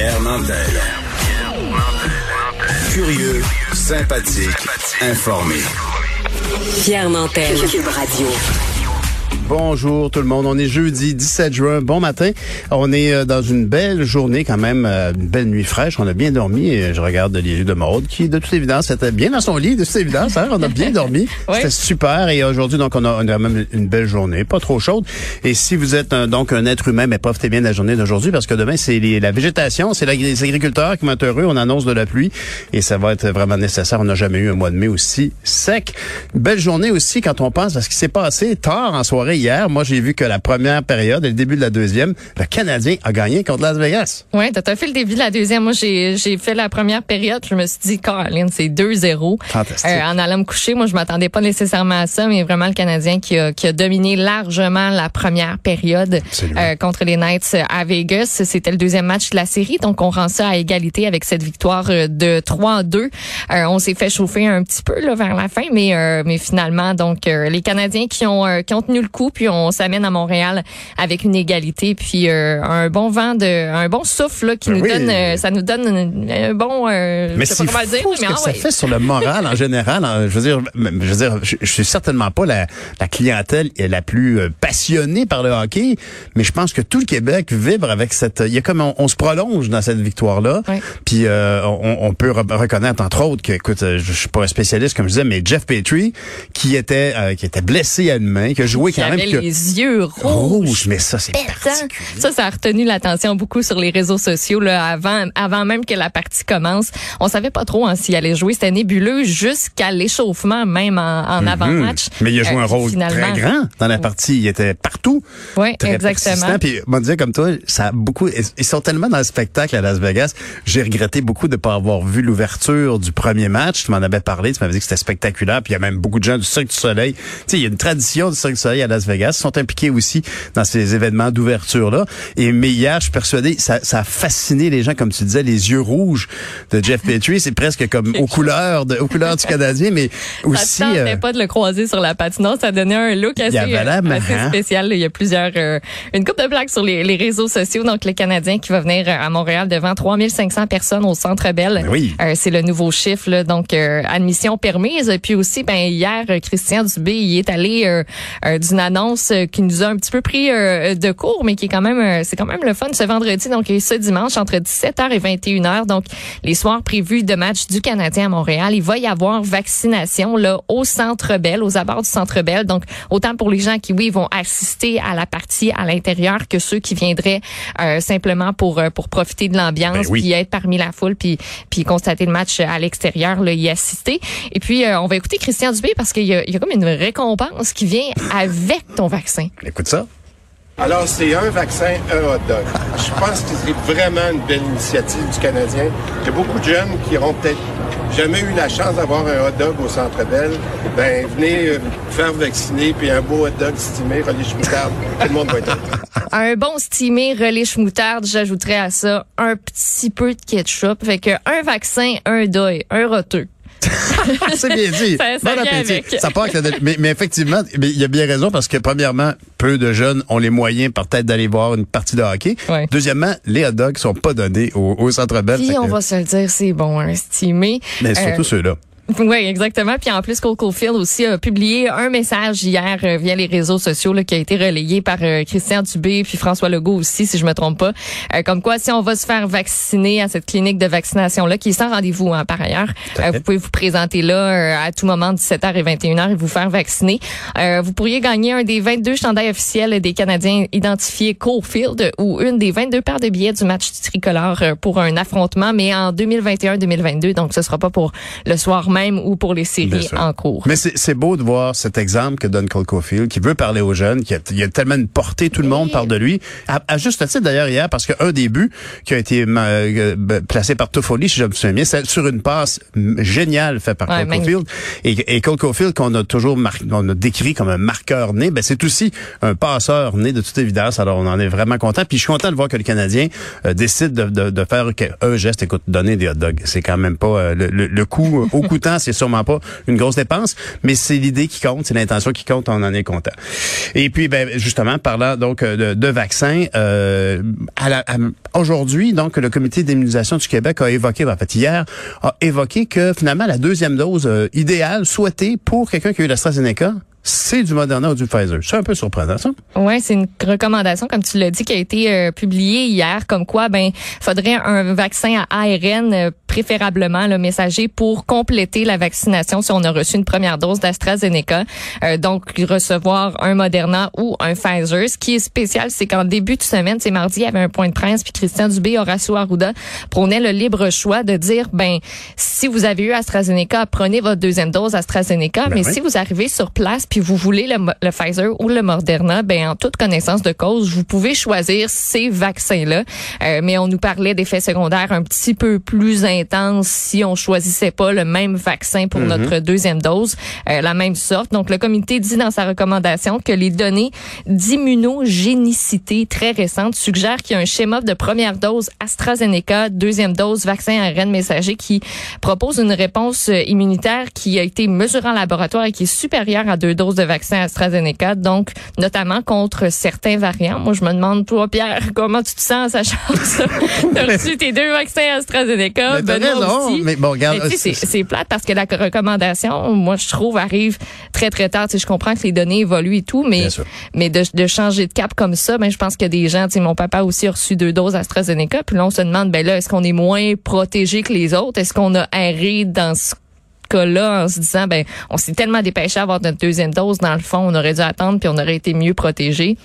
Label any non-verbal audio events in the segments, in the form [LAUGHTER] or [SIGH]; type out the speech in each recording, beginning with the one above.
Pierre Nantel. Curieux, sympathique, informé. Pierre Nantel. Cube Radio. Bonjour tout le monde. On est jeudi 17 juin. Bon matin. On est euh, dans une belle journée quand même, euh, une belle nuit fraîche. On a bien dormi. Et je regarde les yeux de Maude qui, de toute évidence, était bien dans son lit. De toute évidence, hein? on a bien dormi. [LAUGHS] C'était super. Et aujourd'hui, donc, on a, on a même une belle journée, pas trop chaude. Et si vous êtes un, donc un être humain, mais profitez bien de la journée d'aujourd'hui parce que demain, c'est la végétation, c'est les agriculteurs qui vont être heureux. On annonce de la pluie et ça va être vraiment nécessaire. On n'a jamais eu un mois de mai aussi sec. Belle journée aussi quand on pense à ce qui s'est passé tard en soirée hier. Moi, j'ai vu que la première période et le début de la deuxième, le Canadien a gagné contre Las Vegas. Oui, t'as fait le début de la deuxième. Moi, j'ai j'ai fait la première période. Je me suis dit, Caroline, c'est 2-0. Fantastique. Euh, en allant me coucher, moi, je m'attendais pas nécessairement à ça, mais vraiment le Canadien qui a, qui a dominé largement la première période euh, contre les Knights à Vegas. C'était le deuxième match de la série, donc on rend ça à égalité avec cette victoire euh, de 3-2. Euh, on s'est fait chauffer un petit peu là, vers la fin, mais euh, mais finalement, donc euh, les Canadiens qui ont euh, qui ont tenu le coup, puis on s'amène à Montréal avec une égalité, puis euh, un bon vent de un bon souffle là, qui Ben nous oui. donne, euh, ça nous donne un, un bon, euh, Mais c'est le dire, fou ce mais que ah ça ouais. fait sur le moral en général. hein. Je veux dire, je veux dire, je, je suis certainement pas la, la clientèle la plus euh, passionnée par le hockey, mais je pense que tout le Québec vibre avec cette. Il y a comme on, on se prolonge dans cette victoire-là. Oui. Puis euh, on, on peut re- reconnaître entre autres que, écoute, euh, je, je suis pas un spécialiste comme je disais, mais Jeff Petrie qui était euh, qui était blessé à une main, qui a joué qui quand même avait que- les yeux rouges. rouge, mais ça c'est particulier. Ça, ça a retenu l'attention beaucoup sur les réseaux sociaux là, avant, avant même que la partie commence. On savait pas trop hein, s'il allait jouer. C'était nébuleux jusqu'à l'échauffement, même en, en avant-match. Mhm. Mais il a joué Euh, un rôle finalement. très grand dans la partie. Il était partout. Oui, exactement. Puis, dire comme toi, ça a beaucoup. Ils sont tellement dans le spectacle à Las Vegas. J'ai regretté beaucoup de pas avoir vu l'ouverture du premier match. Tu m'en avais parlé. Tu m'avais dit que c'était spectaculaire. Puis il y a même beaucoup de gens du Cirque du Soleil. Tu sais, il y a une tradition du Cirque du Soleil à Las Vegas. Ils sont impliqués aussi dans ces événements d'ouverture là. Et mais hier, je suis persuadé, ça, ça a fasciné les gens, comme tu disais, les yeux rouges de Jeff Petrie. C'est presque comme aux [LAUGHS] couleurs de, aux couleurs du Canadien, mais aussi. Ça euh, pas de le croiser sur la patinoire. Ça donnait un look assez, euh, assez spécial. Il y a plusieurs, euh, une coupe de plaques sur les, les réseaux sociaux. Donc, le Canadien qui va venir euh, à Montréal devant 3500 personnes au Centre Bell. Ben oui. Euh, c'est le nouveau chiffre. Là. Donc, admission permise. Puis aussi, ben hier, Christian Dubé, il est allé d'une annonce euh, qui nous a un petit peu pris euh, de court, mais qui est quand même, euh, c'est quand même le fun ce vendredi. Donc, et ce dimanche, entre 17h et 21h. Donc, les soirs prévus de match du Canadien à Montréal, il va y avoir vaccination là au Centre Bell, aux abords du Centre Bell. Donc, autant pour les gens qui, oui, vont assister à la partie à l'intérieur que ceux qui viendraient euh, simplement pour euh, pour profiter de l'ambiance, Ben oui. puis être parmi la foule, puis puis constater le match à l'extérieur, là, y assister. Et puis, euh, on va écouter Christian Dubé parce qu'il y a comme une récompense qui vient avec ton vaccin. Écoute ça. Alors, c'est un vaccin, un hot dog. Je pense que c'est vraiment une belle initiative du Canadien. Il y a beaucoup de jeunes qui n'auront peut-être jamais eu la chance d'avoir un hot dog au Centre Bell. Ben, venez euh, vous faire vacciner, puis un beau hot dog stimé, relish moutarde, tout le monde va être. Un bon steamé relish moutarde, j'ajouterais à ça un petit peu de ketchup. Fait que un vaccin, un deuil, un roteux. [LAUGHS] C'est bien dit. Ça- ça Bon vient appétit. avec. Ça part avec la- mais, mais effectivement, mais il y a bien raison parce que premièrement, peu de jeunes ont les moyens peut-être d'aller voir une partie de hockey. Ouais. Deuxièmement, les hot dogs sont pas donnés au, au Centre Bell. Puis on que- va se le dire, c'est bon, un steamé. mais surtout Euh, ceux-là. [LAUGHS] Oui, exactement. Puis en plus, Cole Caulfield aussi a publié un message hier euh, via les réseaux sociaux là, qui a été relayé par euh, Christian Dubé puis François Legault aussi, si je me trompe pas. Euh, comme quoi, si on va se faire vacciner à cette clinique de vaccination là, qui est sans rendez-vous hein, par ailleurs, vous pouvez vous présenter là à tout moment 17h et 21h et vous faire vacciner. Vous pourriez gagner un des 22 chandails officiels des Canadiens identifiés Caulfield ou une des 22 paires de billets du match du tricolore pour un affrontement, mais en 2021-2022. Donc, ce sera pas pour le soir même ou pour les séries en cours. Mais c'est c'est beau de voir cet exemple que donne Cole Caulfield, qui veut parler aux jeunes, qui a, il a tellement une portée, tout le monde parle de lui. À, à juste titre d'ailleurs hier, parce qu'un des buts qui a été euh, euh, placé par Toffoli, si je me souviens bien, c'est sur une passe géniale faite par Ouais, Cole. Caulfield. Et, et Cole Caulfield, qu'on a toujours mar- on a décrit comme un marqueur né, ben c'est aussi un passeur né de toute évidence. Alors on en est vraiment content. Puis je suis content de voir que le Canadien euh, décide de, de, de faire un geste, écoute, donner des hot dogs. C'est quand même pas euh, le, le, le coup au coûtant c'est sûrement pas une grosse dépense, mais c'est l'idée qui compte, c'est l'intention qui compte, on en est content. Et puis, ben, justement, parlant donc de, de vaccins, euh, aujourd'hui, donc le Comité d'immunisation du Québec a évoqué, ben, en fait hier, a évoqué que finalement la deuxième dose euh, idéale souhaitée pour quelqu'un qui a eu l'AstraZeneca, c'est du Moderna ou du Pfizer. C'est un peu surprenant, ça. Oui, c'est une recommandation, comme tu l'as dit, qui a été euh, publiée hier, comme quoi, ben, faudrait un vaccin à ARN, euh, préférablement le messager, pour compléter la vaccination si on a reçu une première dose d'AstraZeneca. Euh, donc, recevoir un Moderna ou un Pfizer. Ce qui est spécial, c'est qu'en début de semaine, c'est mardi, il y avait un point de presse, puis Christian Dubé, Horacio Arruda prônait le libre choix de dire, ben, si vous avez eu AstraZeneca, prenez votre deuxième dose AstraZeneca, ben mais si vous arrivez sur place, puis vous voulez le, Pfizer ou le Moderna, ben en toute connaissance de cause, vous pouvez choisir ces vaccins-là. Euh, mais on nous parlait d'effets secondaires un petit peu plus si on choisissait pas le même vaccin pour mhm. notre deuxième dose, euh, la même sorte. Donc le comité dit dans sa recommandation que les données d'immunogénicité très récentes suggèrent qu'il y a un schéma de première dose AstraZeneca, deuxième dose vaccin ARN messager qui propose une réponse immunitaire qui a été mesurée en laboratoire et qui est supérieure à deux doses de vaccin AstraZeneca, donc notamment contre certains variants. Moi, je me demande, toi, Pierre, comment tu te sens, sachant ça? [LAUGHS] T'as reçu tes deux vaccins AstraZeneca, ben non, mais bon, regarde. C'est plate parce que la recommandation, moi, je trouve, arrive très, très tard. Tu sais, je comprends que les données évoluent et tout, mais, mais de, de, changer de cap comme ça, ben, je pense qu'il y a des gens, tu sais, mon papa aussi a reçu deux doses AstraZeneca, puis là, on se demande, ben là, est-ce qu'on est moins protégé que les autres? Est-ce qu'on a erré dans ce cas-là en se disant, ben, on s'est tellement dépêché à avoir notre deuxième dose, dans le fond, on aurait dû attendre puis on aurait été mieux protégé?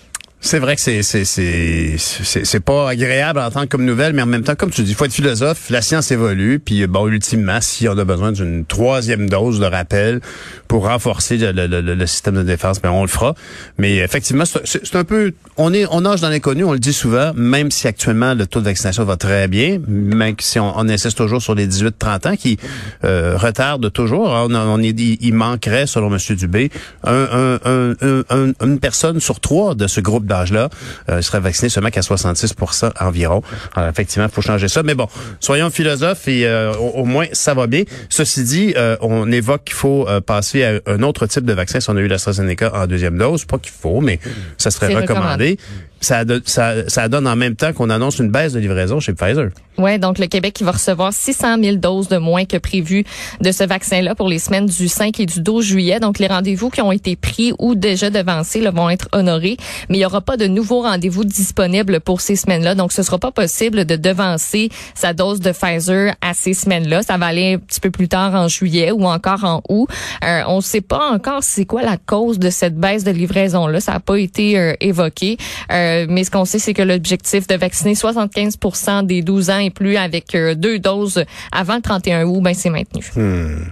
C'est vrai que c'est c'est c'est pas agréable à entendre comme nouvelle, mais en même temps, comme tu dis, faut être philosophe. La science évolue, puis bon, ultimement, si on a besoin d'une troisième dose de rappel pour renforcer le, le, le, système de défense, ben on le fera. Mais effectivement, c'est un peu, on est, on nage dans l'inconnu, on le dit souvent, même si actuellement le taux de vaccination va très bien, même si on, on insiste toujours sur les 18-30 ans qui euh, retardent toujours. On, on est, il manquerait, selon M. Dubé, un, un, une personne sur trois de ce groupe là euh, serait vacciné seulement qu'à 66 environ. Alors, effectivement, il faut changer ça. Mais bon, soyons philosophes et euh, au, moins, ça va bien. Ceci dit, euh, on évoque qu'il faut euh, passer à un autre type de vaccin si on a eu l'AstraZeneca en deuxième dose. Pas qu'il faut, mais ça serait recommandé ça, ça, ça donne en même temps qu'on annonce une baisse de livraison chez Pfizer. Oui, donc le Québec qui va recevoir 600 000 doses de moins que prévu de ce vaccin-là pour les semaines du 5 et du 12 juillet. Donc les rendez-vous qui ont été pris ou déjà devancés là, vont être honorés, mais il n'y aura pas de nouveaux rendez-vous disponibles pour ces semaines-là. Donc ce sera pas possible de devancer sa dose de Pfizer à ces semaines-là. Ça va aller un petit peu plus tard en juillet ou encore en août. Euh, on ne sait pas encore c'est quoi la cause de cette baisse de livraison-là. Ça n'a pas été euh, évoqué. Euh, euh, mais ce qu'on sait, c'est que l'objectif de vacciner 75% des 12 ans et plus avec euh, deux doses avant le 31 août, ben c'est maintenu. Hmm.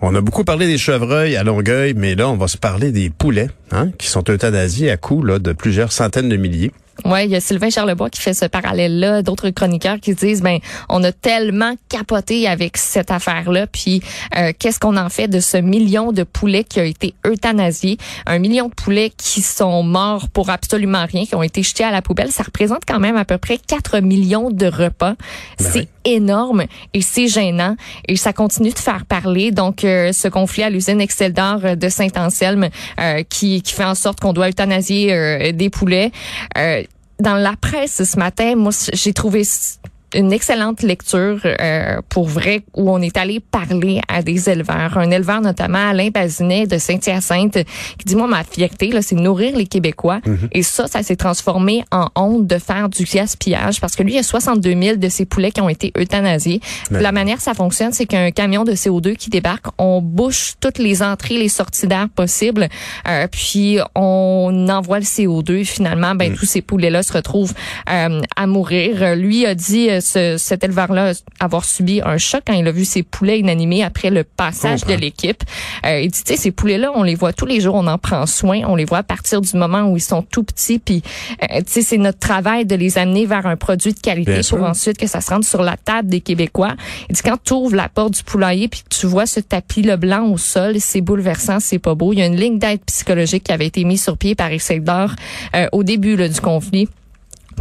On a beaucoup parlé des chevreuils à Longueuil, mais là, on va se parler des poulets hein, qui sont euthanasiés à coût là, de plusieurs centaines de milliers. Ouais, il y a Sylvain Charlebois qui fait ce parallèle-là, d'autres chroniqueurs qui disent ben on a tellement capoté avec cette affaire-là, puis euh, qu'est-ce qu'on en fait de ce million de poulets qui a été euthanasié, un million de poulets qui sont morts pour absolument rien, qui ont été jetés à la poubelle, ça représente quand même à peu près 4 millions de repas. Ben c'est énorme et c'est gênant. Et ça continue de faire parler. Donc euh, ce conflit à l'usine Excel d'or de Saint-Anselme euh, qui, qui fait en sorte qu'on doit euthanasier des poulets dans la presse ce matin, moi, j'ai trouvé une excellente lecture euh, pour vrai où on est allé parler à des éleveurs, un éleveur notamment Alain Bazinet de Saint-Hyacinthe qui dit moi ma fierté là c'est nourrir les Québécois mhm. et ça ça s'est transformé en honte de faire du gaspillage parce que lui il y a 62 000 de ses poulets qui ont été euthanasiés. La manière ça fonctionne c'est qu'un camion de CO2 qui débarque, on bouche toutes les entrées les sorties d'air possibles euh, puis on envoie le CO2 finalement ben mhm. tous ces poulets là se retrouvent euh, à mourir. Lui a dit cet éleveur-là avoir subi un choc quand il a vu ses poulets inanimés après le passage de l'équipe. Euh, il dit, tu sais, ces poulets-là, on les voit tous les jours, on en prend soin, on les voit à partir du moment où ils sont tout petits, puis euh, tu sais, c'est notre travail de les amener vers un produit de qualité pour ensuite que ça se rende sur la table des Québécois. Il dit, quand tu ouvres la porte du poulailler puis tu vois ce tapis le blanc au sol, c'est bouleversant, c'est pas beau. Il y a une ligne d'aide psychologique qui avait été mise sur pied par Isidore euh, au début là, du conflit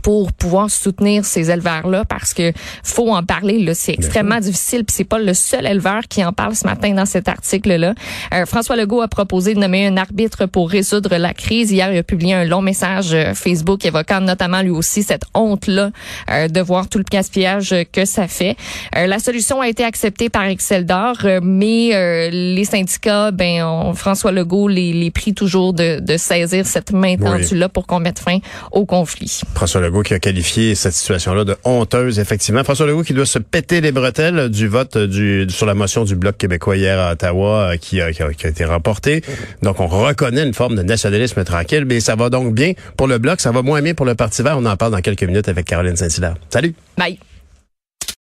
pour pouvoir soutenir ces éleveurs-là parce que faut en parler. Là, c'est extrêmement difficile. Puis c'est pas le seul éleveur qui en parle ce matin dans cet article-là. Euh, François Legault a proposé de nommer un arbitre pour résoudre la crise. Hier, il a publié un long message euh, Facebook évoquant notamment lui aussi cette honte-là euh, de voir tout le gaspillage que ça fait. Euh, la solution a été acceptée par Excel d'or, mais les syndicats, ben on, François Legault les, les prie toujours de, de saisir cette main tendue-là pour qu'on mette fin au conflit. François Legault qui a qualifié cette situation-là de honteuse, effectivement. François Legault qui doit se péter les bretelles du vote du, sur la motion du Bloc québécois hier à Ottawa qui a, qui a, été remporté. Donc, on reconnaît une forme de nationalisme tranquille, mais ça va donc bien pour le Bloc, ça va moins bien pour le Parti vert. On en parle dans quelques minutes avec Caroline Saint-Hilaire. Salut! Bye!